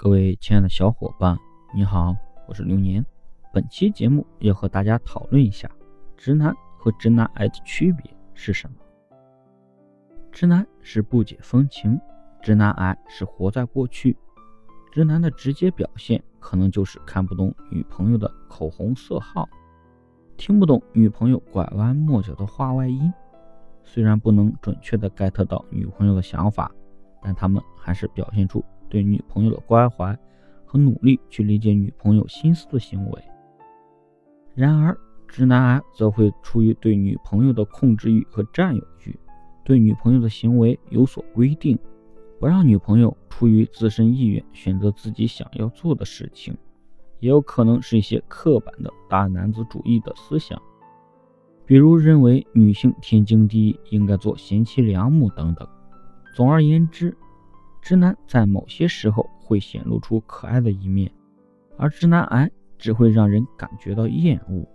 各位亲爱的小伙伴，你好，我是流年。本期节目要和大家讨论一下，直男和直男癌的区别是什么？直男是不解风情，直男癌是活在过去。直男的直接表现可能就是看不懂女朋友的口红色号，听不懂女朋友拐弯抹角的话外音。虽然不能准确的 get 到女朋友的想法，但他们还是表现出。对女朋友的关怀和努力去理解女朋友心思的行为。然而，直男癌则会出于对女朋友的控制欲和占有欲，对女朋友的行为有所规定，不让女朋友出于自身意愿选择自己想要做的事情，也有可能是一些刻板的大男子主义的思想，比如认为女性天经地义应该做贤妻良母等等。总而言之。直男在某些时候会显露出可爱的一面，而直男癌只会让人感觉到厌恶。